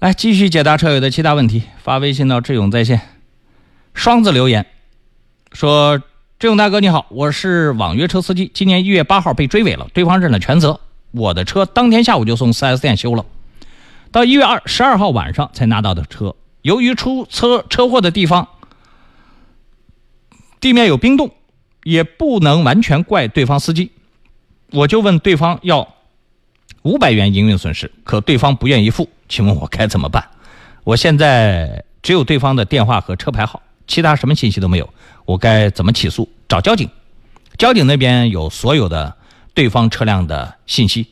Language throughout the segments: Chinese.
来继续解答车友的其他问题，发微信到志勇在线。双子留言说：“志勇大哥你好，我是网约车司机，今年一月八号被追尾了，对方认了全责，我的车当天下午就送 4S 店修了，到一月二十二号晚上才拿到的车。由于出车车祸的地方地面有冰冻，也不能完全怪对方司机，我就问对方要五百元营运损失，可对方不愿意付，请问我该怎么办？我现在只有对方的电话和车牌号。”其他什么信息都没有，我该怎么起诉？找交警，交警那边有所有的对方车辆的信息。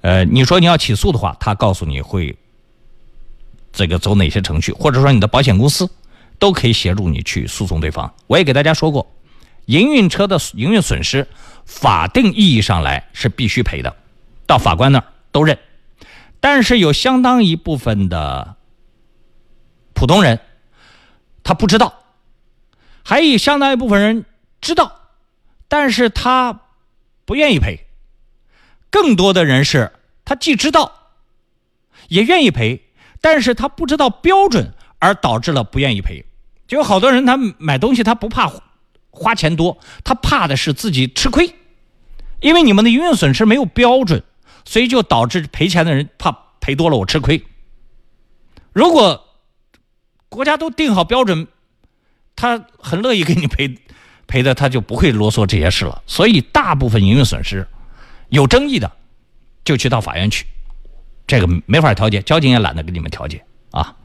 呃，你说你要起诉的话，他告诉你会这个走哪些程序，或者说你的保险公司都可以协助你去诉讼对方。我也给大家说过，营运车的营运损失，法定意义上来是必须赔的，到法官那儿都认。但是有相当一部分的普通人。他不知道，还有相当一部分人知道，但是他不愿意赔。更多的人是他既知道，也愿意赔，但是他不知道标准，而导致了不愿意赔。就有好多人，他买东西他不怕花钱多，他怕的是自己吃亏，因为你们的营运损失没有标准，所以就导致赔钱的人怕赔多了我吃亏。如果国家都定好标准，他很乐意给你赔，赔的他就不会啰嗦这些事了。所以大部分营运损失有争议的，就去到法院去，这个没法调解，交警也懒得给你们调解啊。